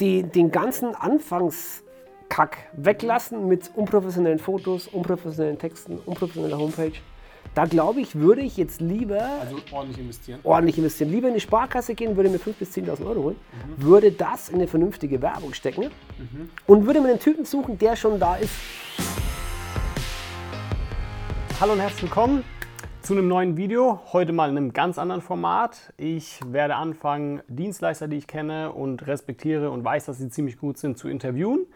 die, den ganzen Anfangskack weglassen mit unprofessionellen Fotos, unprofessionellen Texten, unprofessioneller Homepage. Da glaube ich, würde ich jetzt lieber Also ordentlich investieren. ordentlich investieren. Lieber in die Sparkasse gehen, würde mir 5.000 bis 10.000 Euro holen, würde das in eine vernünftige Werbung stecken und würde mir einen Typen suchen, der schon da ist. Hallo und herzlich willkommen zu einem neuen Video. Heute mal in einem ganz anderen Format. Ich werde anfangen, Dienstleister, die ich kenne und respektiere und weiß, dass sie ziemlich gut sind, zu interviewen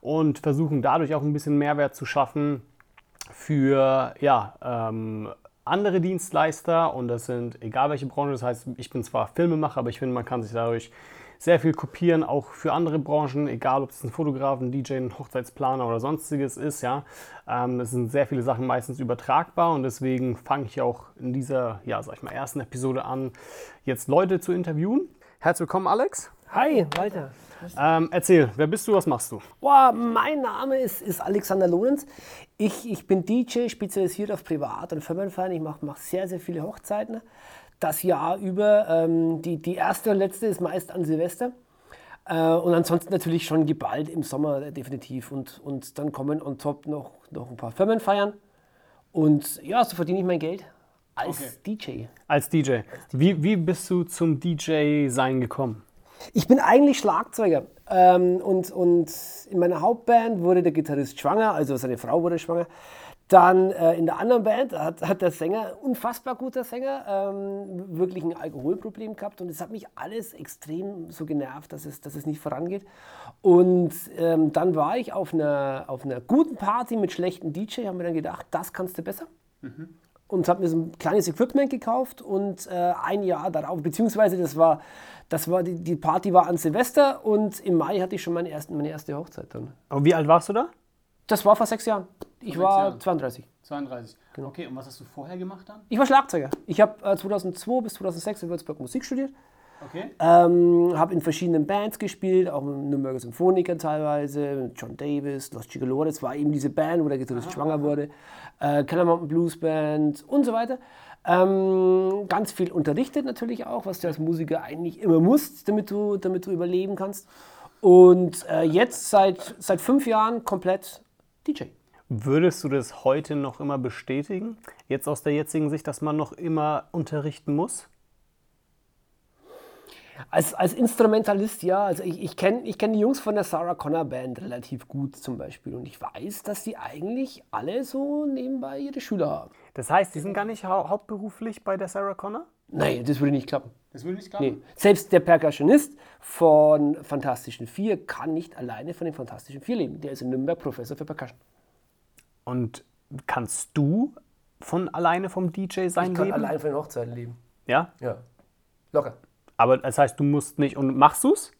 und versuchen dadurch auch ein bisschen Mehrwert zu schaffen für ja, ähm, andere Dienstleister und das sind egal welche Branche, das heißt, ich bin zwar Filmemacher, aber ich finde, man kann sich dadurch sehr viel kopieren, auch für andere Branchen, egal ob es ein Fotograf, ein DJ, ein Hochzeitsplaner oder sonstiges ist, ja. Ähm, es sind sehr viele Sachen meistens übertragbar und deswegen fange ich auch in dieser, ja, sag ich mal, ersten Episode an, jetzt Leute zu interviewen. Herzlich willkommen, Alex. Hi, Walter. Ähm, erzähl, wer bist du, was machst du? Boah, mein Name ist, ist Alexander Lorenz. Ich, ich bin DJ, spezialisiert auf Privat- und Firmenfeiern. Ich mache mach sehr, sehr viele Hochzeiten. Das Jahr über. Ähm, die, die erste und letzte ist meist an Silvester. Äh, und ansonsten natürlich schon geballt im Sommer äh, definitiv. Und, und dann kommen on top noch, noch ein paar Firmenfeiern. Und ja, so verdiene ich mein Geld als DJ. Als DJ. Wie, wie bist du zum DJ-Sein gekommen? Ich bin eigentlich Schlagzeuger. Ähm, und, und in meiner Hauptband wurde der Gitarrist schwanger, also seine Frau wurde schwanger. Dann äh, in der anderen Band hat, hat der Sänger, unfassbar guter Sänger, ähm, wirklich ein Alkoholproblem gehabt. Und es hat mich alles extrem so genervt, dass es, dass es nicht vorangeht. Und ähm, dann war ich auf einer, auf einer guten Party mit schlechten DJ, haben mir dann gedacht, das kannst du besser und habe mir so ein kleines Equipment gekauft und äh, ein Jahr darauf, beziehungsweise das war, das war die, die Party war an Silvester und im Mai hatte ich schon meine, ersten, meine erste Hochzeit dann. Aber wie alt warst du da? Das war vor sechs Jahren. Ich Vor war sechs 32. 32. Okay, und was hast du vorher gemacht dann? Ich war Schlagzeuger. Ich habe äh, 2002 bis 2006 in Würzburg Musik studiert. Okay. Ähm, habe in verschiedenen Bands gespielt, auch mit Nürnberger Symphoniker teilweise, mit John Davis, Los Gigolo, das war eben diese Band, wo der Gitarrist schwanger wurde, äh, Keller Mountain Blues Band und so weiter. Ähm, ganz viel unterrichtet natürlich auch, was du als Musiker eigentlich immer musst, damit du, damit du überleben kannst. Und äh, jetzt seit, seit fünf Jahren komplett DJ. Würdest du das heute noch immer bestätigen? Jetzt aus der jetzigen Sicht, dass man noch immer unterrichten muss? Als, als Instrumentalist, ja. Also ich, ich kenne ich kenn die Jungs von der Sarah Connor Band relativ gut zum Beispiel. Und ich weiß, dass die eigentlich alle so nebenbei ihre Schüler haben. Das heißt, die sind gar nicht hau hauptberuflich bei der Sarah Connor? Nein, das würde nicht klappen. Das würde nicht Nee. Selbst der Percussionist von Fantastischen Vier kann nicht alleine von den Fantastischen Vier leben. Der ist in Nürnberg Professor für Percussion. Und kannst du von alleine vom DJ sein Ich kann leben? allein von den Hochzeiten leben. Ja. Ja. Locker. Aber das heißt, du musst nicht. Und machst du's?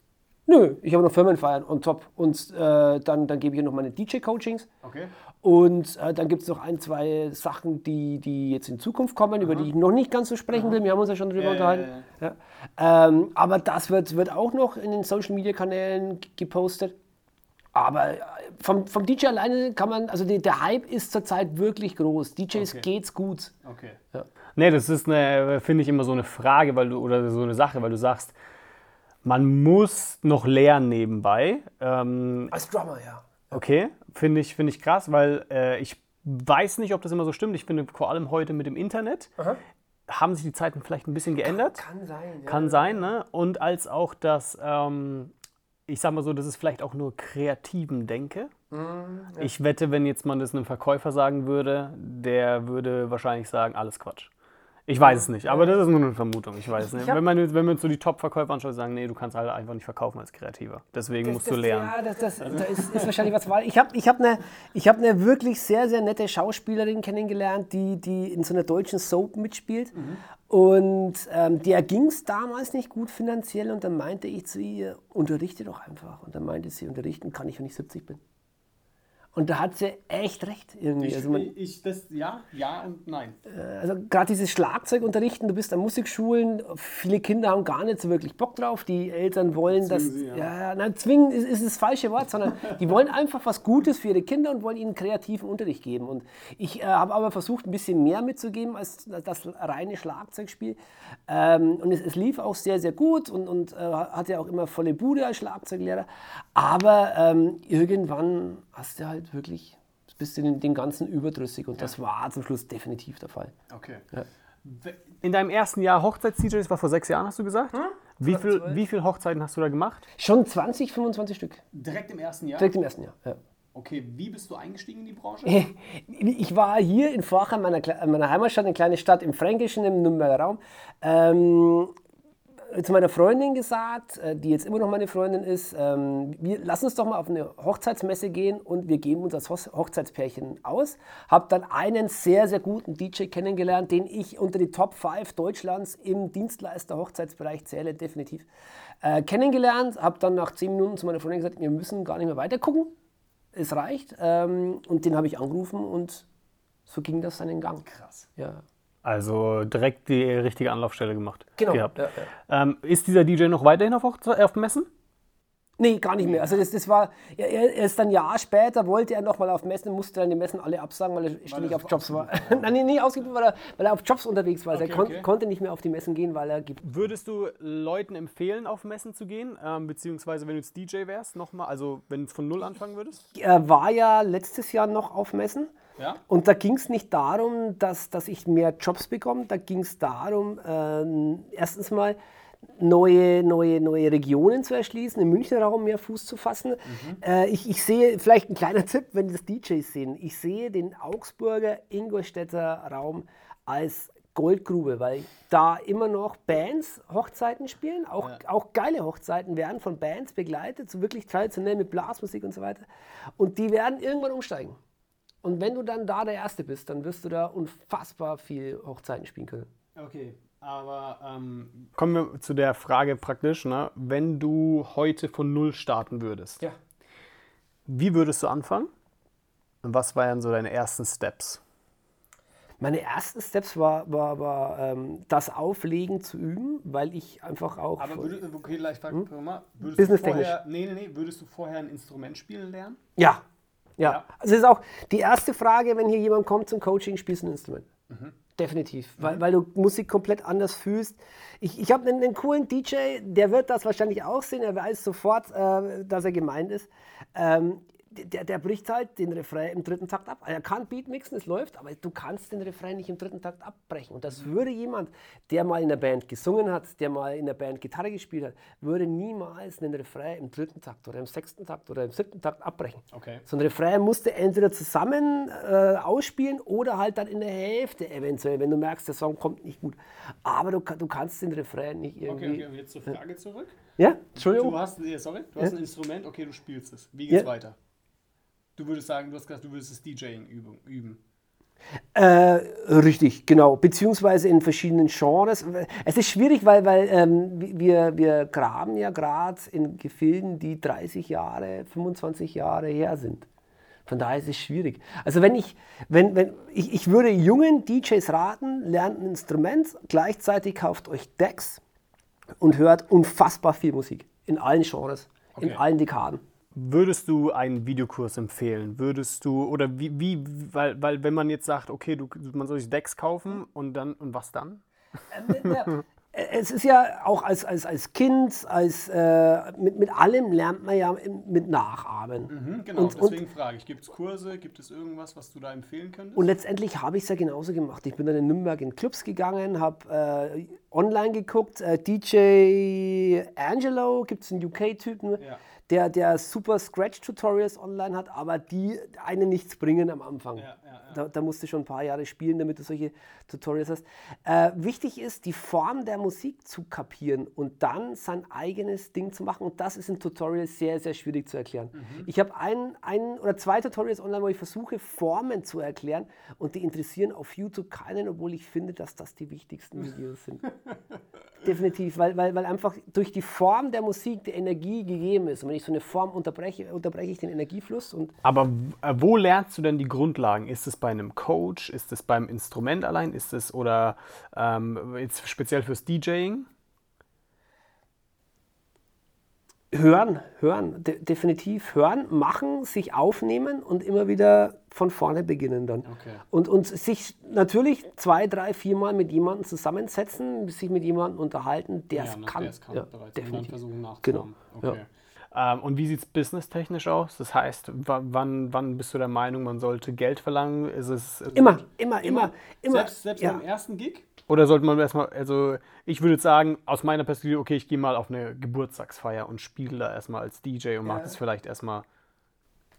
Nö, ich habe noch Firmenfeiern on top. Und äh, dann, dann gebe ich noch meine DJ-Coachings. Okay. Und äh, dann gibt es noch ein, zwei Sachen, die, die jetzt in Zukunft kommen, über die ich noch nicht ganz so sprechen will. Wir haben uns ja schon drüber Ja, unterhalten. Ja. Ähm, aber das wird, wird auch noch in den Social Media Kanälen g- gepostet. Aber äh, vom, vom DJ alleine kann man, also die, der Hype ist zurzeit wirklich groß. DJs Okay. geht's gut. Okay. Ja. Nee, das ist eine, finde ich, immer so eine Frage, weil du, oder so eine Sache, weil du sagst, man muss noch lernen nebenbei. Ähm, Als Drummer, ja. Okay, finde ich, finde ich krass, weil äh, ich weiß nicht, ob das immer so stimmt. Ich finde vor allem heute mit dem Internet haben sich die Zeiten vielleicht ein bisschen geändert. Kann sein. Ja. Kann sein, ne? Und als auch das, ähm, ich sag mal so, das ist vielleicht auch nur kreativen Denke. Mhm, Ich wette, wenn jetzt man das einem Verkäufer sagen würde, der würde wahrscheinlich sagen, alles Quatsch. Ich weiß es nicht, aber das ist nur eine Vermutung. Ich weiß es nicht. Wenn man, wenn man so die Top-Verkäufer anschaut, sagen, nee, du kannst halt einfach nicht verkaufen als Kreativer. Deswegen musst du lernen. Ja, das, das, da ist, ist wahrscheinlich was. Ich habe ich hab eine hab ne wirklich sehr, sehr nette Schauspielerin kennengelernt, die, die in so einer deutschen Soap mitspielt. Und ähm, der ging es damals nicht gut finanziell. Und dann meinte ich zu ihr, unterrichte doch einfach. Und dann meinte sie, unterrichten kann ich, wenn ich 70 bin. Und da hat sie echt recht irgendwie. Ich, also man, ich, das, ja, ja und nein. also gerade dieses Schlagzeugunterrichten, du bist an Musikschulen, viele Kinder haben gar nicht so wirklich Bock drauf. Die Eltern wollen das. sie, ja. ja, ja, nein, zwingen ist, ist das falsche Wort, sondern die wollen einfach was Gutes für ihre Kinder und wollen ihnen kreativen Unterricht geben. Und ich äh, habe aber versucht, ein bisschen mehr mitzugeben als das reine Schlagzeugspiel. Ähm, und es, es lief auch sehr, sehr gut und, und äh, hatte auch immer volle Bude als Schlagzeuglehrer. Aber ähm, irgendwann hast du halt wirklich bist du den, ganzen überdrüssig und das war zum Schluss definitiv der Fall. Okay. Ja. In deinem ersten Jahr Hochzeits-DJ, das war vor sechs Jahren, hast du gesagt? Wie, viel, wie viele Hochzeiten hast du da gemacht? Schon 20, 25 Stück. Direkt im ersten Jahr? Direkt im ersten Jahr. Ja. Okay, wie bist du eingestiegen in die Branche? Ich war hier in Vorchheim, meiner, meiner Heimatstadt, eine kleine Stadt im Fränkischen, im Nürnberger Raum. Ähm, zu meiner Freundin gesagt, äh, die jetzt immer noch meine Freundin ist, ähm, wir, lass uns doch mal auf eine Hochzeitsmesse gehen und wir geben uns als Hoch- Hochzeitspärchen aus. Habe dann einen sehr, sehr guten DJ kennengelernt, den ich unter die Top 5 Deutschlands im Dienstleister-Hochzeitsbereich zähle, definitiv. Äh, kennengelernt, habe dann nach 10 Minuten zu meiner Freundin gesagt, wir müssen gar nicht mehr weiter gucken es reicht. Ähm, und den habe ich angerufen und so ging das seinen Gang. Krass. Ja. Also direkt die richtige Anlaufstelle gemacht. Genau. Gehabt. Ja, Ähm, ist dieser DJ noch weiterhin auf, Hochze- auf Messen? Nee, gar nicht mehr. Also das, das war, er, er ist dann ein Jahr später, wollte er nochmal auf Messen, musste dann die Messen alle absagen, weil er ständig auf Jobs war. Nein, nee, nicht ausgebucht, weil er, weil er auf Jobs unterwegs war. Also Okay, er kon okay. konnte nicht mehr auf die Messen gehen, weil er gibt. Würdest du Leuten empfehlen, auf Messen zu gehen? Ähm, beziehungsweise wenn du jetzt DJ wärst, nochmal, also wenn du von Null anfangen würdest? Er war ja letztes Jahr noch auf Messen. Ja. Und da ging es nicht darum, dass, dass ich mehr Jobs bekomme. Da ging es darum, ähm, erstens mal neue, neue, neue Regionen zu erschließen, im Münchner Raum mehr Fuß zu fassen. Äh, ich, ich sehe, vielleicht ein kleiner Tipp, wenn das DJs sehen, ich sehe den Augsburger Ingolstädter Raum als Goldgrube, weil da immer noch Bands Hochzeiten spielen, auch, auch geile Hochzeiten werden von Bands begleitet, so wirklich traditionell mit Blasmusik und so weiter. Und die werden irgendwann umsteigen. Und wenn du dann da der Erste bist, dann wirst du da unfassbar viel Hochzeiten spielen können. Okay, aber ähm, kommen wir zu der Frage praktisch, ne? wenn du heute von Null starten würdest, Ja. wie würdest du anfangen? Und was wären so deine ersten Steps? Meine ersten Steps war, war, war ähm, das Auflegen zu üben, weil ich einfach auch. Aber würdest, okay, vielleicht frag hm? mal, würdest Business-technisch. du vorher, nee, nee, nee, würdest du vorher ein Instrument spielen lernen? ja, ja. Ja. Also ist auch die erste Frage, wenn hier jemand kommt zum Coaching, spielst du ein Instrument? Definitiv, weil, weil du Musik komplett anders fühlst. Ich, ich habe einen, einen coolen DJ, der wird das wahrscheinlich auch sehen, er weiß sofort, äh, dass er gemeint ist. Ähm, der, der bricht halt den Refrain im dritten Takt ab. Er kann Beat mixen, es läuft, aber du kannst den Refrain nicht im dritten Takt abbrechen. Und das würde jemand, der mal in der Band gesungen hat, der mal in der Band Gitarre gespielt hat, würde niemals einen Refrain im dritten Takt oder im sechsten Takt oder im siebten Takt abbrechen. Okay. So ein Refrain musst du entweder zusammen äh, ausspielen oder halt dann in der Hälfte eventuell, wenn du merkst, der Song kommt nicht gut. Aber du, du kannst den Refrain nicht irgendwie. Okay, okay, und jetzt zur Frage zurück. Ja, Entschuldigung. Du hast, nee, sorry, du hast ein Instrument, okay, du spielst es. Wie geht's Ja. weiter? Du würdest sagen, du hast gesagt, du würdest das DJing üben. Äh, richtig, genau. Beziehungsweise in verschiedenen Genres. Es ist schwierig, weil, weil ähm, wir, wir graben ja gerade in Gefilden, die 30 Jahre, 25 Jahre her sind. Von daher ist es schwierig. Also wenn ich, wenn, wenn, ich, ich würde jungen DJs raten, lernt ein Instrument, gleichzeitig kauft euch Decks und hört unfassbar viel Musik. In allen Genres, in Okay. allen Dekaden. Würdest du einen Videokurs empfehlen? Würdest du, oder wie, wie weil, weil wenn man jetzt sagt, okay, du, man soll sich Decks kaufen und dann, und was dann? Ja, es ist ja auch als, als, als Kind, als, äh, mit, mit allem lernt man ja mit Nachahmen. Genau, Und- und- deswegen frage ich, gibt es Kurse, gibt es irgendwas, was du da empfehlen könntest? Und letztendlich habe ich es ja genauso gemacht. Ich bin dann in Nürnberg in Clubs gegangen, habe äh, online geguckt. Äh, DJ Angelo, gibt es einen UK-Typen, Ja. Der, der super Scratch-Tutorials online hat, aber die einen nichts bringen am Anfang. Ja, ja. Da, da musst du schon ein paar Jahre spielen, damit du solche Tutorials hast. Äh, wichtig ist, die Form der Musik zu kapieren und dann sein eigenes Ding zu machen. Und das ist in Tutorials sehr, sehr schwierig zu erklären. Mhm. Ich habe ein, ein oder zwei Tutorials online, wo ich versuche, Formen zu erklären und die interessieren auf YouTube keinen, obwohl ich finde, dass das die wichtigsten Videos sind. definitiv, weil, weil, weil einfach durch die Form der Musik die Energie gegeben ist. Und wenn ich so eine Form unterbreche, unterbreche ich den Energiefluss. Und Aber äh, wo lernst du denn die Grundlagen? Ist es bei einem Coach? Ist es beim Instrument allein? Ist es oder ähm, jetzt speziell fürs DJing? hören, hören, de definitiv hören, machen, sich aufnehmen und immer wieder von vorne beginnen dann. Okay. Und, und sich natürlich zwei, drei, viermal mit jemandem zusammensetzen, sich mit jemandem unterhalten, der es ne, kann. es kann Ja, bereits. Und dann definitiv. versuchen nachzumachen. Genau, ja. Ähm, und wie sieht es businesstechnisch aus? Das heißt, wa- wann, wann bist du der Meinung, man sollte Geld verlangen? Ist es Immer, immer, immer, immer. Selbst, selbst ja. beim ersten Gig? Oder sollte man erstmal, also ich würde jetzt sagen, aus meiner Perspektive, okay, ich gehe mal auf eine Geburtstagsfeier und spiele da erstmal als DJ und mache das vielleicht erstmal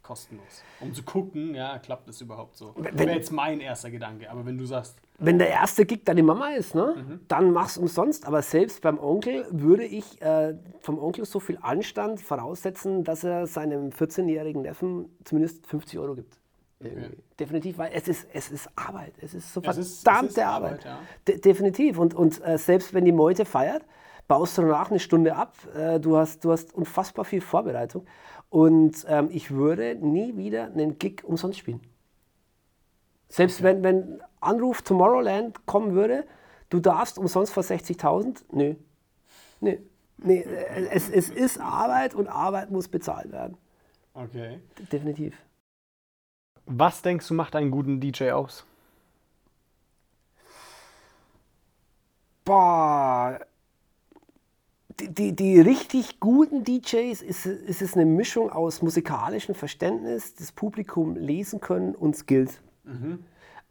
kostenlos. Um zu gucken, ja, klappt das überhaupt so. Das wäre jetzt mein erster Gedanke. Aber wenn du sagst, Wenn der erste Gig deine Mama ist, ne, Mhm. dann mach's umsonst. Aber selbst beim Onkel würde ich äh, vom Onkel so viel Anstand voraussetzen, dass er seinem 14-jährigen Neffen zumindest 50 Euro gibt. Irgendwie. Definitiv, weil es ist, es ist Arbeit. Es ist so Es ist- verdammte ist Arbeit, Arbeit. ja. De definitiv. Und, und äh, selbst wenn die Meute feiert, baust du danach eine Stunde ab. Äh, du, hast, du hast unfassbar viel Vorbereitung. Und ähm, ich würde nie wieder einen Gig umsonst spielen. Selbst wenn, wenn Anruf Tomorrowland kommen würde, du darfst umsonst vor 60.000, nö. Nö. Nee, äh, es, es ist Arbeit und Arbeit muss bezahlt werden. okay. Definitiv. Was denkst du macht einen guten DJ aus? Boah. Die, die, die richtig guten DJs ist, ist es eine Mischung aus musikalischem Verständnis, das Publikum lesen können und Skills.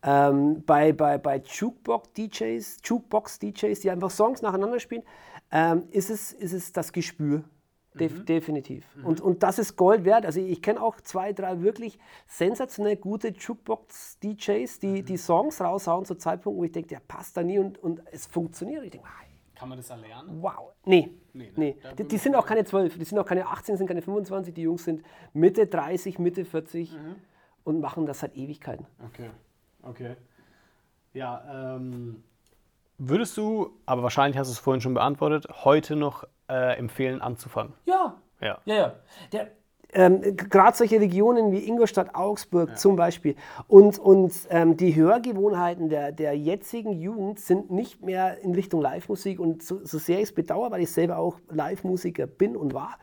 Ähm, bei, bei, bei Jukebox-DJs, Jukebox-DJs, die einfach Songs nacheinander spielen, ähm, ist, es, ist es das Gespür. Def Definitiv. Und, und das ist Gold wert. Also ich kenne auch zwei, drei wirklich sensationell gute Jukebox-DJs, die die Songs raushauen zu Zeitpunkten, wo ich denke, der passt da nie und, und es funktioniert. Ich denke, Kann man das erlernen? wow. Nee. Nee, ne? Nee. Da Die, die sind auch keine 12, die sind auch keine 18, sind keine 25, die Jungs sind Mitte 30, Mitte 40 und machen das seit Ewigkeiten. Okay, okay. Ja, ähm, würdest du, aber wahrscheinlich hast du es vorhin schon beantwortet, heute noch äh, empfehlen anzufangen? Ja, Ja. Ja, ja. Der, ähm, Gerade solche Regionen wie Ingolstadt, Augsburg zum Beispiel. Und, und ähm, die Hörgewohnheiten der, der jetzigen Jugend sind nicht mehr in Richtung Live-Musik. Und so, so sehr ich es bedauere, weil ich selber auch Live-Musiker bin und war,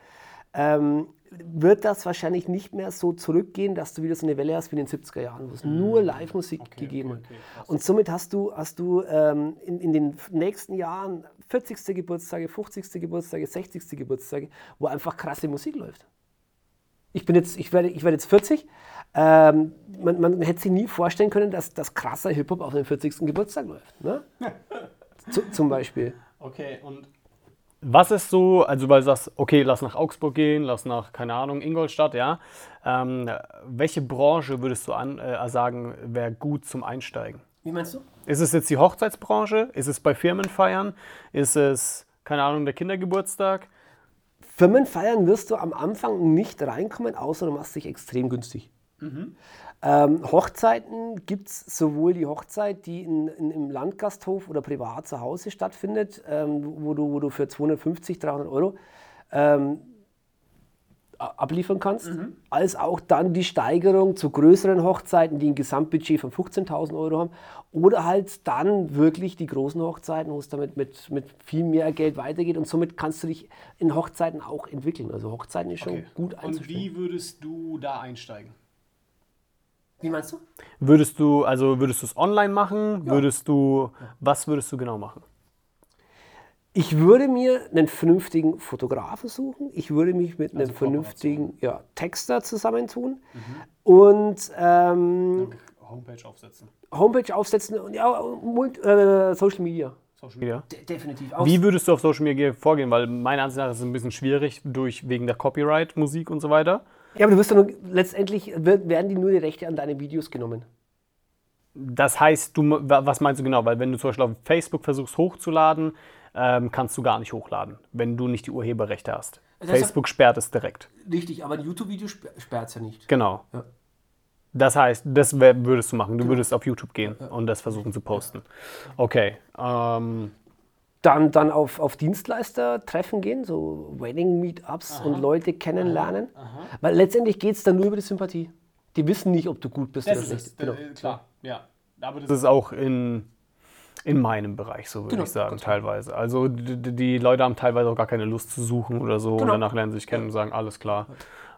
ähm, wird das wahrscheinlich nicht mehr so zurückgehen, dass du wieder so eine Welle hast wie in den 70er Jahren, wo es nur Live-Musik gegeben okay, hat. okay, krass. und somit hast du, hast du ähm, in, in den nächsten Jahren 40. Geburtstage, 50. Geburtstage, 60. Geburtstage, wo einfach krasse Musik läuft. Ich bin jetzt, ich werde, ich werde jetzt 40. Ähm, man, man hätte sich nie vorstellen können, dass das krasser Hip-Hop auf dem 40. Geburtstag läuft. Ne? Zu, zum Beispiel. Okay, und was ist so, also weil du sagst, okay, lass nach Augsburg gehen, lass nach, keine Ahnung, Ingolstadt, ja. Ähm, welche Branche würdest du an, äh, sagen, wäre gut zum Einsteigen? Wie meinst du? Ist es jetzt die Hochzeitsbranche? Ist es bei Firmenfeiern? Ist es, keine Ahnung, der Kindergeburtstag? Firmenfeiern wirst du am Anfang nicht reinkommen, außer du machst dich extrem günstig. Ähm, Hochzeiten gibt es sowohl die Hochzeit, die in, in, im Landgasthof oder privat zu Hause stattfindet, ähm, wo, du, wo du für 250, 300 Euro ähm, abliefern kannst, als auch dann die Steigerung zu größeren Hochzeiten, die ein Gesamtbudget von 15.000 Euro haben, oder halt dann wirklich die großen Hochzeiten, wo es damit mit, mit viel mehr Geld weitergeht und somit kannst du dich in Hochzeiten auch entwickeln. Also Hochzeiten ist schon gut Und einzustellen. wie würdest du da einsteigen? Wie meinst du? Würdest du, also würdest du es online machen? Würdest du, was würdest du genau machen? Ich würde mir einen vernünftigen Fotografen suchen. Ich würde mich mit einem Also vernünftigen ja, Texter zusammentun und ähm, Homepage aufsetzen. Homepage aufsetzen und ja, Mult- äh, Social Media. Social Media. definitiv. Wie würdest du auf Social Media vorgehen? Weil meiner Ansicht nach ist es ein bisschen schwierig durch, wegen der Copyright, Musik und so weiter. Ja, aber du wirst ja nur, letztendlich werden die nur die Rechte an deine Videos genommen. Das heißt, du, was meinst du genau? Weil wenn du zum Beispiel auf Facebook versuchst hochzuladen, ähm, kannst du gar nicht hochladen, wenn du nicht die Urheberrechte hast. Das Facebook sperrt es direkt. Richtig, aber ein YouTube-Video sperrt es ja nicht. Genau. Ja. Das heißt, das würdest du machen. Du würdest auf YouTube gehen und das versuchen zu posten. Okay. Ähm, Dann, dann auf, auf Dienstleister-Treffen gehen, so Wedding-Meetups und Leute kennenlernen. Weil letztendlich geht es dann nur über die Sympathie. Die wissen nicht, ob du gut bist Das oder schlecht. es, Genau. äh, klar, ja. Aber das ist auch in, in meinem Bereich, so würde Genau, ich sagen, ganz teilweise. Also die, die- Leute haben teilweise auch gar keine Lust zu suchen oder so und Genau. danach lernen sie sich kennen und sagen, alles klar,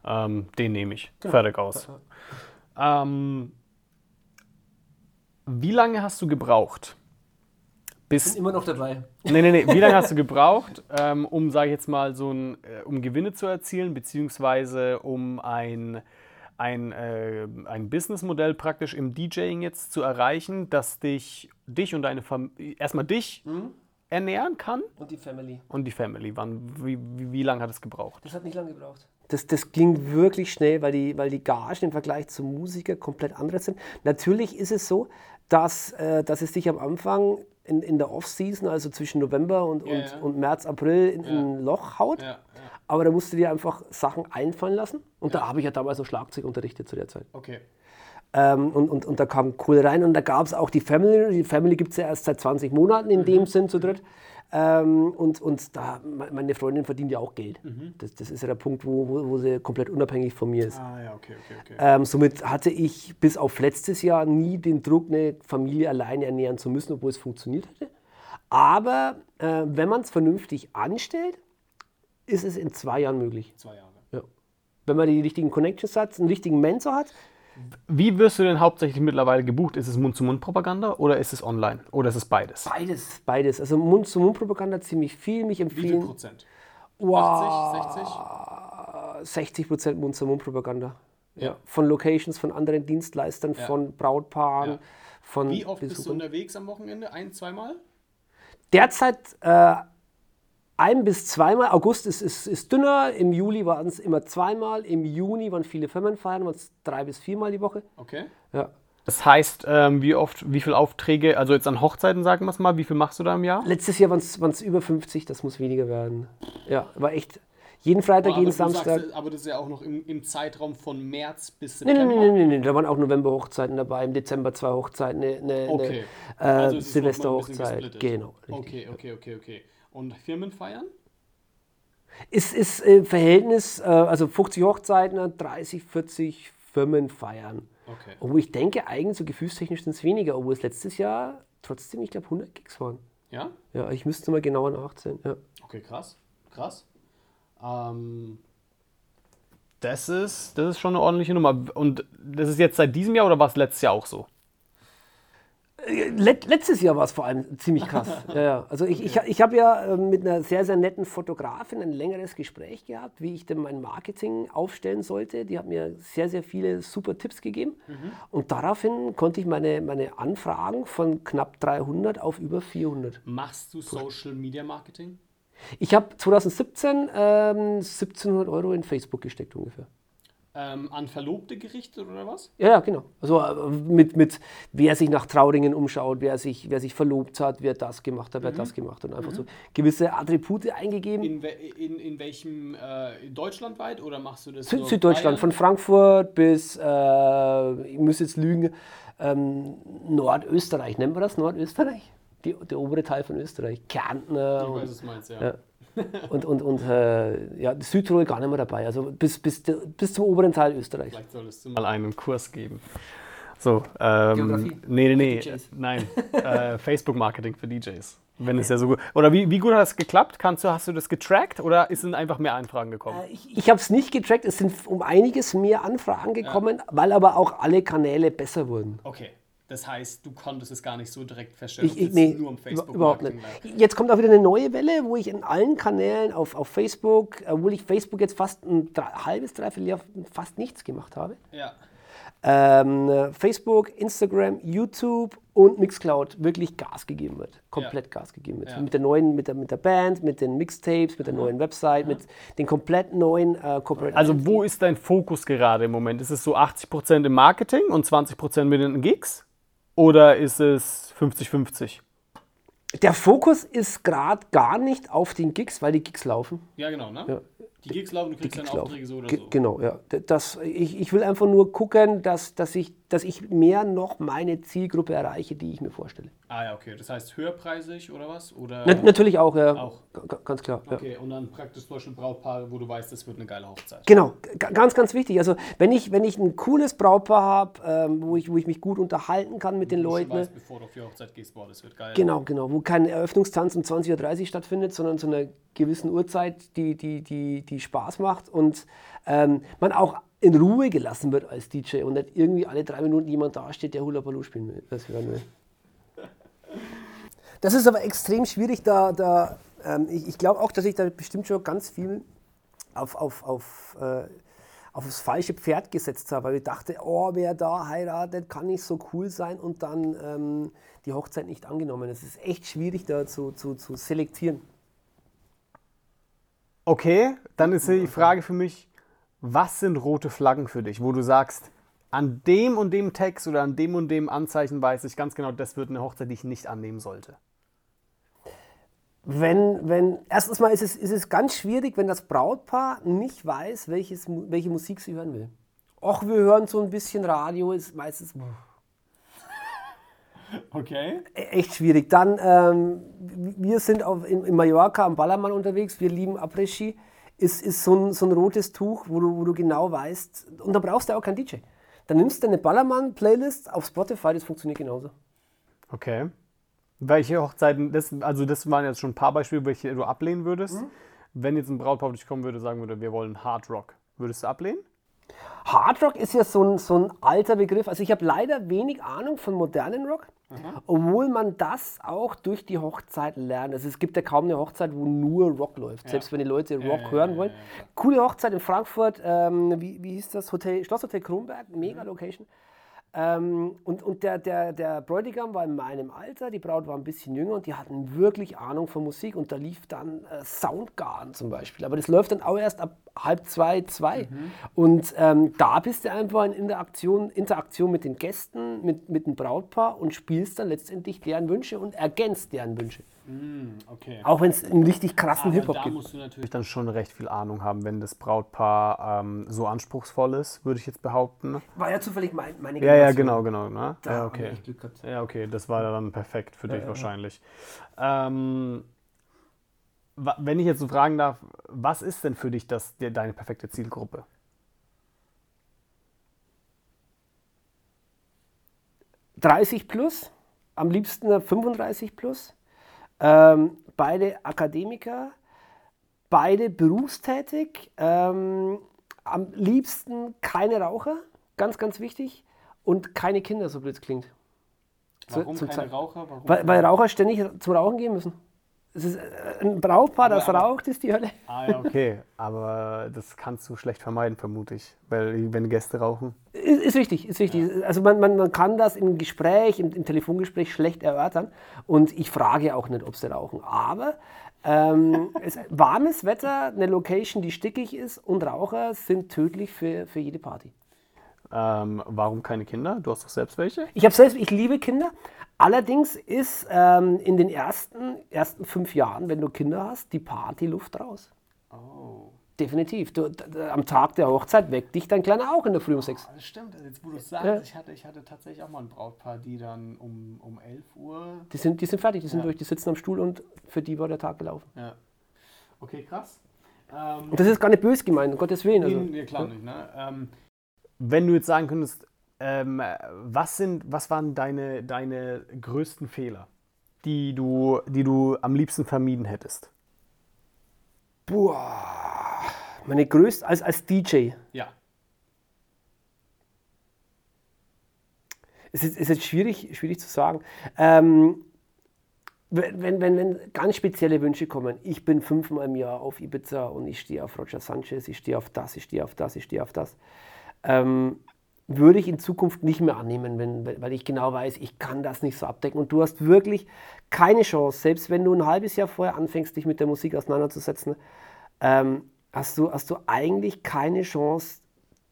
ähm, den nehme ich. Fertig aus. Ähm, wie lange hast du gebraucht? Bis, Immer noch dabei. Nee, nee, nee. Wie lange hast du gebraucht, ähm, um, sage ich jetzt mal, so ein, äh, um Gewinne zu erzielen, beziehungsweise um ein, ein, äh, ein Businessmodell praktisch im DJing jetzt zu erreichen, das dich, dich und deine Familie, erstmal dich ernähren kann Und die Family. und die Family. Wann, wie, wie, wie lange hat es gebraucht? Das hat nicht lange gebraucht. Das, das ging wirklich schnell, weil die, weil die Gagen im Vergleich zum Musiker komplett andere sind. Natürlich ist es so, dass, äh, dass es dich am Anfang in, in der Off-Season, also zwischen November und, Ja, und, und März, April, in, in ein Loch haut. Aber da musst du dir einfach Sachen einfallen lassen. Und da habe ich ja damals noch Schlagzeug unterrichtet zu der Zeit. Okay. Ähm, und, und, und da kam Kohle rein und da gab es auch die Family. Die Family gibt es ja erst seit 20 Monaten in dem Sinn zu dritt. Ähm, und und da, me- meine Freundin verdient ja auch Geld. Das, das ist ja der Punkt, wo, wo, wo sie komplett unabhängig von mir ist. Ah ja, okay, okay, okay. Ähm, somit hatte ich bis auf letztes Jahr nie den Druck, eine Familie alleine ernähren zu müssen, obwohl es funktioniert hätte. Aber äh, wenn man es vernünftig anstellt, ist es in zwei Jahren möglich. Zwei Jahre. Ja. Wenn man die richtigen Connections hat, einen richtigen Mentor hat, Wie wirst du denn hauptsächlich mittlerweile gebucht? Ist es Mund-zu-Mund-Propaganda oder ist es online? Oder ist es beides? Beides, beides. Also Mund-zu-Mund-Propaganda ziemlich viel. Mich Wie viel empfehlen Prozent? wow, 80, 60? 60 Prozent Mund-zu-Mund-Propaganda. Ja. Von Locations, von anderen Dienstleistern, von Brautpaaren, Ja. von Wie oft bist du Besuchern. unterwegs am Wochenende? Ein, zweimal? Derzeit äh, ein bis zweimal. August ist, ist, ist dünner. Im Juli waren es immer zweimal. Im Juni waren viele Firmenfeiern, waren es drei bis viermal die Woche. Okay. Ja. Das heißt, ähm, wie oft, wie viele Aufträge, also jetzt an Hochzeiten, sagen wir es mal, wie viel machst du da im Jahr? Letztes Jahr waren es über 50, das muss weniger werden. Ja, war echt. Jeden Freitag, jeden Samstag. aber das ist ja auch noch im, im Zeitraum von März bis September. nee, nee, nee, da waren auch November-Hochzeiten dabei, im Dezember zwei Hochzeiten, eine, eine, Okay. eine Also äh, es ist noch mal ein bisschen Silvester-Hochzeit. Genau. richtig. Okay, okay, okay, okay. Und Firmenfeiern? Ist, ist äh, Verhältnis, äh, also 50 Hochzeiten, 30, 40 Firmenfeiern. Okay. Obwohl ich denke, eigentlich so gefühlstechnisch sind es weniger, obwohl es letztes Jahr trotzdem, ich glaube, 100 Gigs waren. Ja? Ja, ich müsste mal genauer nachzählen. Ja. Okay, krass. Krass. Ähm, das, ist, das ist schon eine ordentliche Nummer. Und das ist jetzt seit diesem Jahr oder war es letztes Jahr auch so? Let, letztes Jahr war es vor allem ziemlich krass. ja, ja. Also ich, ich, ich habe ja äh, mit einer sehr, sehr netten Fotografin ein längeres Gespräch gehabt, wie ich denn mein Marketing aufstellen sollte. Die hat mir sehr, sehr viele super Tipps gegeben. Und daraufhin konnte ich meine, meine Anfragen von knapp 300 auf über 400. Machst du Social Media Marketing? Ich habe 2017 ähm, 1700 Euro in Facebook gesteckt ungefähr. Ähm, an Verlobte gerichtet oder was? Ja, ja, genau. Also äh, mit, mit wer sich nach Trauringen umschaut, wer sich, wer sich verlobt hat, wer das gemacht hat, wer das gemacht hat. Und einfach so gewisse Attribute eingegeben. In, we- in, in welchem, äh, in deutschlandweit oder machst du das Sü- nur Süddeutschland, von Bayern? Frankfurt bis, äh, ich muss jetzt lügen, ähm, Nordösterreich. Nennt man das Nordösterreich? Die, der obere Teil von Österreich. Kärntner Ich weiß, was du meinst, ja. Ja. Und, und, und äh, ja, Südtirol gar nicht mehr dabei. Also bis, bis, bis zum oberen Teil Österreich. Vielleicht solltest du mal einen Kurs geben. So, ähm, Geografie? nee, nee, nee, nein, äh, Facebook-Marketing für DJs. Wenn es ja so gut. Oder wie, wie gut hat es geklappt? Kannst du, hast du das getrackt oder sind einfach mehr Anfragen gekommen? Äh, Ich, ich habe es nicht getrackt, es sind um einiges mehr Anfragen gekommen, weil aber auch alle Kanäle besser wurden. Okay, das heißt, du konntest es gar nicht so direkt feststellen, Ich, ich, nee, über- überhaupt nicht. Jetzt kommt auch wieder eine neue Welle, wo ich in allen Kanälen auf, auf Facebook, obwohl ich Facebook jetzt fast ein drei, halbes, dreiviertel Jahr fast nichts gemacht habe. Ja. Ähm, äh, Facebook, Instagram, YouTube und Mixcloud wirklich Gas gegeben wird. Komplett Gas gegeben wird. Ja. Mit der neuen, mit der, mit der Band, mit den Mixtapes, mit der neuen Website, mit den komplett neuen äh, Corporate Also wo ist dein Fokus gerade im Moment? Ist es so 80% im Marketing und 20% mit den Gigs? Oder ist es 50-50? Der Fokus ist gerade gar nicht auf den Gigs, weil die Gigs laufen. Ja, genau, ne? Ja. Die Gigs laufen, du kriegst deine. Aufträge so oder so. Genau, ja. Das, ich, ich will einfach nur gucken, dass, dass, ich, dass ich mehr noch meine Zielgruppe erreiche, die ich mir vorstelle. Ah ja, okay. Das heißt höherpreisig oder was? Oder Na, natürlich auch, ja. Auch. Ganz klar. Ja. Okay, und dann praktisch zum Beispiel Brautpaare, wo du weißt, das wird eine geile Hochzeit. Genau, ganz, ganz wichtig. Also wenn ich, wenn ich ein cooles Brautpaar habe, ähm, wo, ich, wo ich mich gut unterhalten kann mit den Wo du Leuten. weißt, bevor du auf die Hochzeit gehst, boah, das wird geil. Genau, genau, wo kein Eröffnungstanz um 20.30 Uhr stattfindet, sondern zu einer gewissen Uhrzeit, die, die, die, die Spaß macht und ähm, man auch in Ruhe gelassen wird als DJ und nicht irgendwie alle drei Minuten jemand dasteht, der Hula Baloo spielen will, das will. Das ist aber extrem schwierig, da, da ähm, ich, ich glaube auch, dass ich da bestimmt schon ganz viel auf, auf, auf, äh, auf das falsche Pferd gesetzt habe, weil ich dachte, oh, wer da heiratet, kann nicht so cool sein und dann ähm, die Hochzeit nicht angenommen. Es ist echt schwierig da zu, zu, zu selektieren. Okay, dann ist die Frage für mich, was sind rote Flaggen für dich, wo du sagst, an dem und dem Text oder an dem und dem Anzeichen weiß ich ganz genau, das wird eine Hochzeit, die ich nicht annehmen sollte. Wenn, wenn, erstens mal ist es, ist es ganz schwierig, wenn das Brautpaar nicht weiß, welches, welche Musik sie hören will. Och, wir hören so ein bisschen Radio, ist meistens Okay. e- echt schwierig. Dann, ähm, wir sind auf, in, in Mallorca am Ballermann unterwegs, wir lieben Après-Ski. Ist, ist so, ein, so ein rotes Tuch, wo du, wo du genau weißt, und da brauchst du auch keinen DJ. Dann nimmst du eine Ballermann-Playlist auf Spotify, das funktioniert genauso. Okay. Welche Hochzeiten, das, also das waren jetzt schon ein paar Beispiele, welche du ablehnen würdest. Wenn jetzt ein Brautpaar dich kommen würde, sagen würde, wir wollen Hard Rock, würdest du ablehnen? Hard Rock ist ja so ein, so ein alter Begriff. Also ich habe leider wenig Ahnung von modernen Rock, obwohl man das auch durch die Hochzeit lernt. Also es gibt ja kaum eine Hochzeit, wo nur Rock läuft, selbst wenn die Leute Rock ja, hören ja, wollen. ja, ja. Coole Hochzeit in Frankfurt, ähm, wie, wie hieß das? Hotel, Schlosshotel Kronberg, mega Location. Ähm, und und der, der, der Bräutigam war in meinem Alter, die Braut war ein bisschen jünger und die hatten wirklich Ahnung von Musik und da lief dann äh, Soundgarden zum Beispiel. Aber das läuft dann auch erst ab halb zwei, zwei. Und ähm, da bist du einfach in Interaktion, Interaktion mit den Gästen, mit, mit dem Brautpaar und spielst dann letztendlich deren Wünsche und ergänzt deren Wünsche. Okay. Auch wenn es einen richtig krassen Aber Hip-Hop da gibt. musst du natürlich dann schon recht viel Ahnung haben, wenn das Brautpaar ähm, so anspruchsvoll ist, würde ich jetzt behaupten. War ja zufällig mein, meine Ja, ja, Generation. genau, genau. Ne? Da Ja, okay. echt Glück gehabt. Ja, okay, das war dann perfekt für dich wahrscheinlich. Ähm, wenn ich jetzt so fragen darf, was ist denn für dich das, de- deine perfekte Zielgruppe? – 30 plus, am liebsten 35 plus. Ähm, beide Akademiker, beide berufstätig, ähm, am liebsten keine Raucher, ganz, ganz wichtig, und keine Kinder, so blöd es klingt. Zu- Warum zum keine Zeit- Raucher? Warum Weil, weil Raucher ständig zum Rauchen gehen müssen. Ist äh, ein Brautpaar, das aber- raucht, ist die Hölle. Ah ja, okay. Aber das kannst du schlecht vermeiden, vermute ich. Weil wenn Gäste rauchen. Ist, ist richtig, ist richtig. Also man, man, man kann das im Gespräch, im, im Telefongespräch schlecht erörtern. Und ich frage auch nicht, ob sie rauchen. Aber ähm, es, warmes Wetter, eine Location, die stickig ist und Raucher sind tödlich für, für jede Party. Ähm, warum keine Kinder? Du hast doch selbst welche? Ich habe selbst, ich liebe Kinder. Allerdings ist ähm, in den ersten, ersten fünf Jahren, wenn du Kinder hast, die Partyluft raus. Oh. Definitiv. Du, am Tag der Hochzeit weckt dich dein Kleiner auch in der Früh um sechs. Das stimmt, jetzt wo du es sagst, Ja. ich, hatte, ich hatte tatsächlich auch mal ein Brautpaar, die dann um, um 11 Uhr. Die sind, die sind fertig, die sind Ja. durch, die sitzen am Stuhl und für die war der Tag gelaufen. Ja. Okay, krass. Ähm, Und das ist gar nicht böse gemeint, um Gottes Willen. Also, ja, klar nicht, ne? Ähm, wenn du jetzt sagen könntest, ähm, was, sind, was waren deine, deine größten Fehler, die du, die du am liebsten vermieden hättest? boah, meine größte, als, als DJ, Ja. es ist, ist jetzt schwierig, schwierig zu sagen. Ähm, wenn, wenn, wenn, wenn ganz spezielle Wünsche kommen, ich bin fünfmal im Jahr auf Ibiza und ich stehe auf Roger Sanchez, ich stehe auf das, ich stehe auf das, ich stehe auf das, ähm, würde ich in Zukunft nicht mehr annehmen, wenn, weil ich genau weiß, ich kann das nicht so abdecken. Und du hast wirklich keine Chance, selbst wenn du ein halbes Jahr vorher anfängst, dich mit der Musik auseinanderzusetzen, ähm, hast, du, hast du eigentlich keine Chance,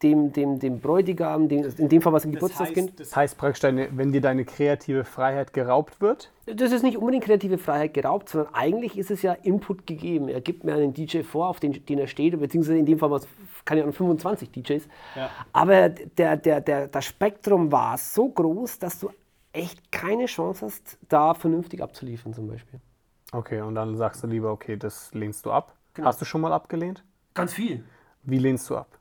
dem, dem, dem Bräutigam, dem, in dem Fall was ein Geburtstagskind. das heißt praktisch, deine, wenn dir deine kreative Freiheit geraubt wird, Das ist nicht unbedingt kreative Freiheit geraubt, sondern eigentlich ist es ja Input gegeben. Er gibt mir einen DJ vor, auf den, den er steht, beziehungsweise in dem Fall was, kann ja 25 DJs. Ja. Aber der, der, der, das Spektrum war so groß, dass du echt keine Chance hast, da vernünftig abzuliefern zum Beispiel. okay, und dann sagst du lieber, okay, das lehnst du ab. Genau. Hast du schon mal abgelehnt? Ganz viel. Wie lehnst du ab?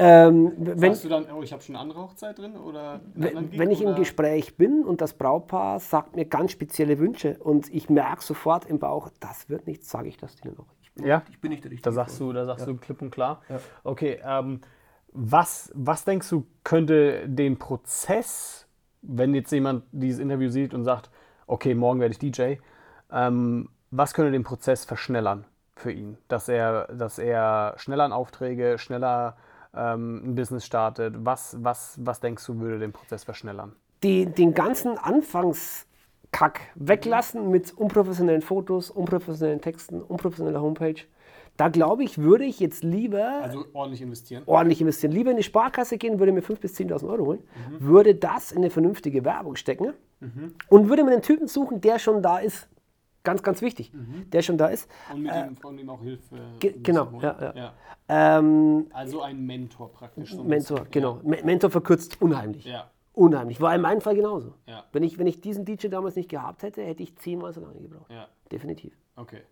Ähm, wenn, Sagst du dann, oh, ich habe schon eine andere Hochzeit drin? Oder wenn, Gig, wenn ich im oder? Gespräch bin und das Brautpaar sagt mir ganz spezielle Wünsche und ich merke sofort im Bauch, das wird nichts, sage ich das denen auch. Ja? ich bin nicht der Richtige. Da sagst du, da sagst du klipp und klar. Ja. Okay, ähm, was, was denkst du, könnte den Prozess, wenn jetzt jemand dieses Interview sieht und sagt, okay, morgen werde ich DJ, ähm, was könnte den Prozess verschnellern für ihn? Dass er, dass er schneller an Aufträge, schneller ähm, ein Business startet. Was, was, was denkst du, würde den Prozess verschnellern? die, den ganzen Anfangskack weglassen mit unprofessionellen Fotos, unprofessionellen Texten, unprofessioneller Homepage. Da glaube ich, würde ich jetzt lieber Also ordentlich investieren. ordentlich investieren. Lieber in die Sparkasse gehen, würde mir 5.000 bis 10.000 Euro holen, würde das in eine vernünftige Werbung stecken und würde mir einen Typen suchen, der schon da ist. Ganz, ganz wichtig, der schon da ist. Und mit ihm, von ihm auch Hilfe. ge- genau, ja, holen. ja. Ähm, Also ein Mentor praktisch. so Mentor, genau. Me- Mentor verkürzt unheimlich. Ja. Unheimlich. War in meinem Fall genauso. Ja. Wenn, ich, wenn ich diesen DJ damals nicht gehabt hätte, hätte ich zehnmal so lange gebraucht. Ja, Definitiv. okay.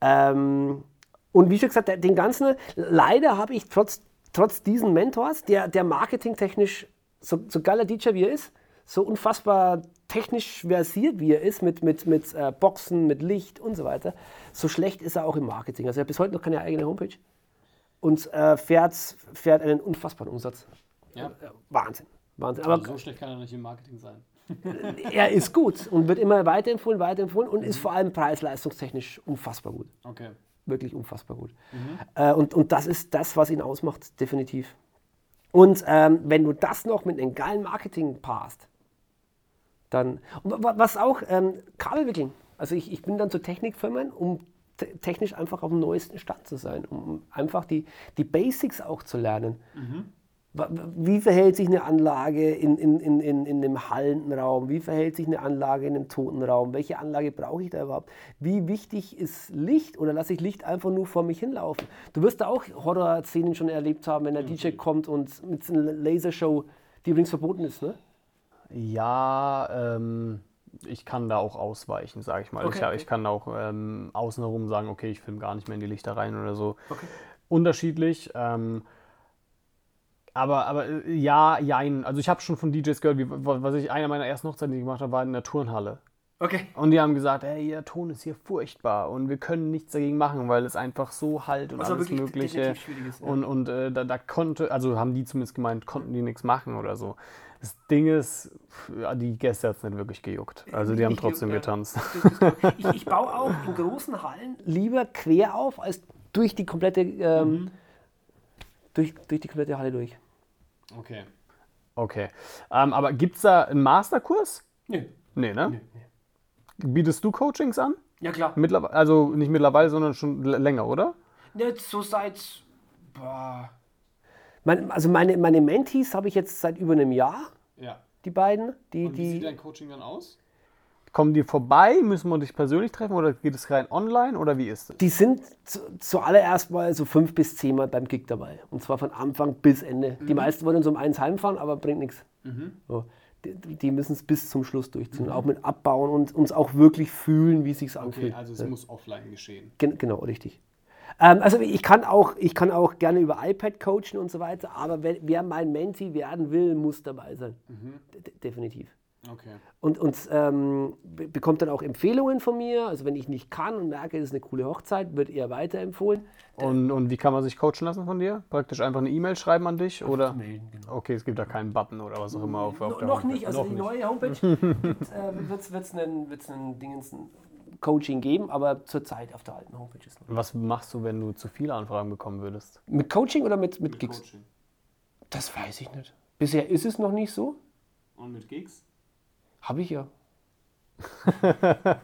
Ähm, und wie schon gesagt, den ganzen, leider habe ich trotz, trotz diesen Mentors, der, der marketingtechnisch, so, so geiler DJ wie er ist, so unfassbar technisch versiert wie er ist, mit, mit, mit äh, Boxen, mit Licht und so weiter, so schlecht ist er auch im Marketing. Also er hat bis heute noch keine eigene Homepage und äh, fährt, fährt einen unfassbaren Umsatz. Ja. Äh, Wahnsinn. Wahnsinn. Aber Also so schlecht kann er nicht im Marketing sein. er ist gut und wird immer weiterempfohlen, weiterempfohlen und ist vor allem preis-leistungstechnisch unfassbar gut Okay. wirklich unfassbar gut. Äh, und, und das ist das, was ihn ausmacht, definitiv. Und ähm, wenn du das noch mit einem geilen Marketing paarst, dann, was auch, ähm, Kabel wickeln. Also ich, ich bin dann zu Technikfirmen, um te technisch einfach auf dem neuesten Stand zu sein, um einfach die, die Basics auch zu lernen. Wa- Wie verhält sich eine Anlage in, in, in, in, in einem hallenden Raum? Wie verhält sich eine Anlage in einem toten Raum? Welche Anlage brauche ich da überhaupt? Wie wichtig ist Licht oder lasse ich Licht einfach nur vor mich hinlaufen? Du wirst da auch Horror-Szenen schon erlebt haben, wenn der DJ kommt und mit so einer Lasershow, die übrigens verboten ist, ne? Ja, ähm, ich kann da auch ausweichen, sage ich mal. Okay, ich, okay. ich kann auch ähm, außenrum sagen, okay, ich filme gar nicht mehr in die Lichter rein oder so. Okay. Unterschiedlich. Ähm, aber, aber äh, ja, jein. Also ich habe schon von DJs gehört, wie, was ich, eine meiner ersten Hochzeiten, die ich gemacht habe, war in der Turnhalle. Okay. Und die haben gesagt, hey, der Ton ist hier furchtbar und wir können nichts dagegen machen, weil es einfach so halt und aber alles Mögliche. ist, ja. Und, und äh, da, da konnte, also haben die zumindest gemeint, konnten die nichts machen oder so. Das Ding ist, die Gäste hat es nicht wirklich gejuckt. Also die haben Nicht trotzdem ja. getanzt. Ich, ich baue auch in großen Hallen lieber quer auf, als durch die komplette, ähm, durch, durch die komplette Halle durch. Okay. Okay. Ähm, aber gibt es da einen Masterkurs? Nö. Nee, ne? Bietest du Coachings an? Ja, klar. Mittlerweile, also nicht mittlerweile, sondern schon länger, oder? Nicht so seit. Boah. Mein, also meine, meine Mentees habe ich jetzt seit über einem Jahr, Ja. die beiden. Die, die, dein Coaching dann aus? Kommen die vorbei? Müssen wir dich persönlich treffen oder geht es rein online oder wie ist es? die sind zu, zuallererst mal so fünf bis zehn Mal beim Gig dabei. Und zwar von Anfang bis Ende. Die meisten wollen uns um eins heimfahren, aber bringt nichts. So. Die, die müssen es bis zum Schluss durchziehen. Auch mit Abbauen und uns auch wirklich fühlen, wie es sich anfühlt. also muss offline geschehen. Gen genau, richtig. Ähm, also ich kann, auch, ich kann auch gerne über iPad coachen und so weiter, aber wer, wer mein Menti werden will, muss dabei sein. De definitiv. Okay. Und, und ähm, be- bekommt dann auch Empfehlungen von mir. Also wenn ich nicht kann und merke, es ist eine coole Hochzeit, wird eher weiterempfohlen. Und, und wie kann man sich coachen lassen von dir? Praktisch einfach eine E-Mail schreiben an dich? Oder? melden, genau. Okay, es gibt da keinen Button oder was auch immer auf, auf No, der noch Homepage. nicht, also Noch die nicht. neue Homepage wird es einen, wird's einen Dingens, ein Coaching geben, aber zurzeit auf der alten Homepage ist noch. Was machst du, wenn du zu viele Anfragen bekommen würdest? Mit Coaching oder mit, mit Gigs? Coaching. Das weiß ich nicht. Bisher ist es noch nicht so. Und mit Gigs? Habe ich ja.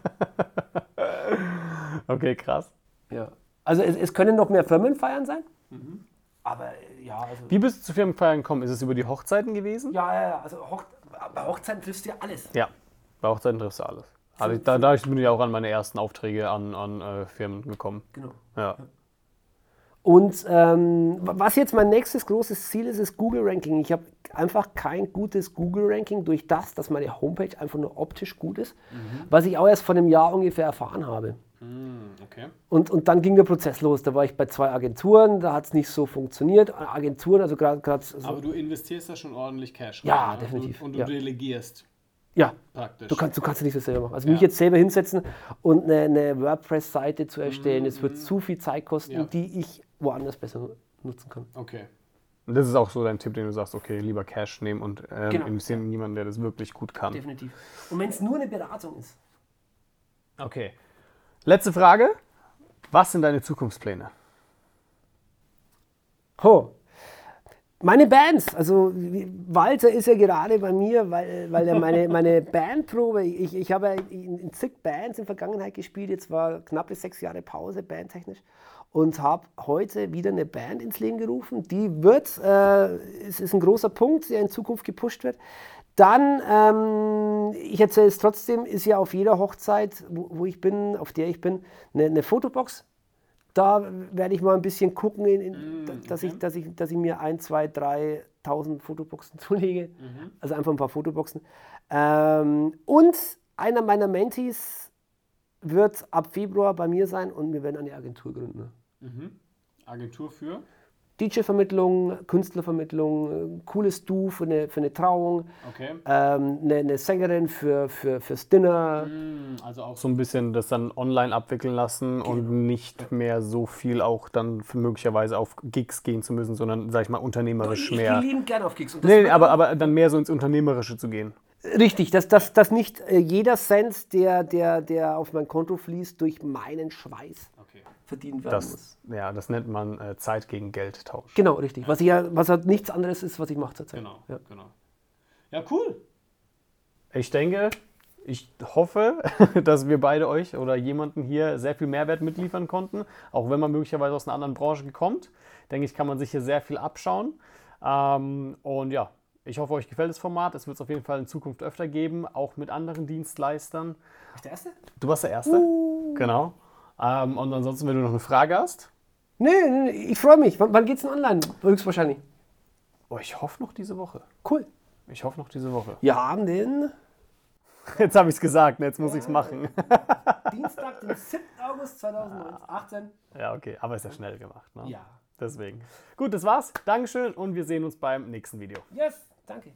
Okay, krass. Ja. Also es, es können noch mehr Firmenfeiern sein. Aber äh, ja, also. Wie bist du zu Firmenfeiern gekommen? Ist es über die Hochzeiten gewesen? Ja, ja, ja. Also Hoch bei Hochzeiten triffst du ja alles. Ja, bei Hochzeiten triffst du alles. Also ich, da, dadurch bin ich auch an meine ersten Aufträge an, an äh, Firmen gekommen. Genau. Ja. Und ähm, was jetzt mein nächstes großes Ziel ist, ist Google Ranking. Ich habe einfach kein gutes Google Ranking durch das, dass meine Homepage einfach nur optisch gut ist, was ich auch erst vor einem Jahr ungefähr erfahren habe. Okay. Und, und dann ging der Prozess los. Da war ich bei zwei Agenturen, da hat es nicht so funktioniert. Agenturen, also gerade so, Aber du investierst da schon ordentlich Cash Ja, rein, ne? definitiv, Und du, und du ja. delegierst ja, praktisch. du kannst, du kannst nicht das selber machen. Also Ja. mich jetzt selber hinsetzen und eine, eine WordPress-Seite zu erstellen, es wird zu viel Zeit kosten, Mhm. Ja. die ich woanders besser nu- nutzen kann. Okay. Und das ist auch so dein Tipp, den du sagst, okay, lieber Cash nehmen und ähm, Genau. investieren in jemanden, der das wirklich gut kann. Definitiv. Und wenn es nur eine Beratung ist. Okay. Letzte Frage. Was sind deine Zukunftspläne? Ho. Meine Bands, also Walter ist ja gerade bei mir, weil, weil er meine, meine Bandprobe, ich, ich habe in zig Bands in der Vergangenheit gespielt, jetzt war knappe sechs Jahre Pause bandtechnisch und habe heute wieder eine Band ins Leben gerufen. Die wird, äh, es ist ein großer Punkt, der in Zukunft gepusht wird. Dann, ähm, ich erzähle es trotzdem, ist ja auf jeder Hochzeit, wo, wo ich bin, auf der ich bin, eine, eine Fotobox. Da werde ich mal ein bisschen gucken, in, in, da- dass, ich, dass, ich, dass ich mir ein, zwei, drei tausend Fotoboxen zulege. Also einfach ein paar Fotoboxen. Ähm, und einer meiner Mentees wird ab Februar bei mir sein und wir werden eine Agentur gründen. Agentur für? DJ-Vermittlung, Künstlervermittlung, äh, cooles Du für eine, für eine Trauung, Okay. ähm, eine, eine Sängerin für, für, fürs Dinner. Also auch so ein bisschen das dann online abwickeln lassen und nicht mehr so viel auch dann für möglicherweise auf Gigs gehen zu müssen, sondern, sag ich mal, unternehmerisch ich mehr. gehe liebend gerne auf Gigs. Und das Nee, aber, aber dann mehr so ins Unternehmerische zu gehen. Richtig, dass, dass, dass nicht äh, jeder Cent, der, der, der auf mein Konto fließt, durch meinen Schweiß Okay. verdient werden muss. Das, ja, das nennt man äh, Zeit gegen Geld Tausch. Genau, richtig. Was, ich ja, was halt nichts anderes ist, was ich mache zurzeit. Genau, Ja. genau. Ja, cool. Ich denke, ich hoffe, dass wir beide euch oder jemanden hier sehr viel Mehrwert mitliefern konnten. Auch wenn man möglicherweise aus einer anderen Branche kommt, denke ich, kann man sich hier sehr viel abschauen. Ähm, und ja, ich hoffe, euch gefällt das Format. Es wird es auf jeden Fall in Zukunft öfter geben, auch mit anderen Dienstleistern. Du der Erste? Du warst der Erste. Genau. Ähm, und ansonsten, wenn du noch eine Frage hast, Nee, nee, nee ich freue mich. Wann, wann geht's denn online? Höchstwahrscheinlich. oh, ich hoffe noch diese Woche. Cool. Ich hoffe noch diese Woche. Wir haben den Jetzt habe ich es gesagt, ne, jetzt muss ich es machen. Dienstag, den 7. August 2018. Ja, okay, aber ist ja schnell gemacht. Ne? Ja. Deswegen. Gut, das war's. Dankeschön und wir sehen uns beim nächsten Video. Yes, danke.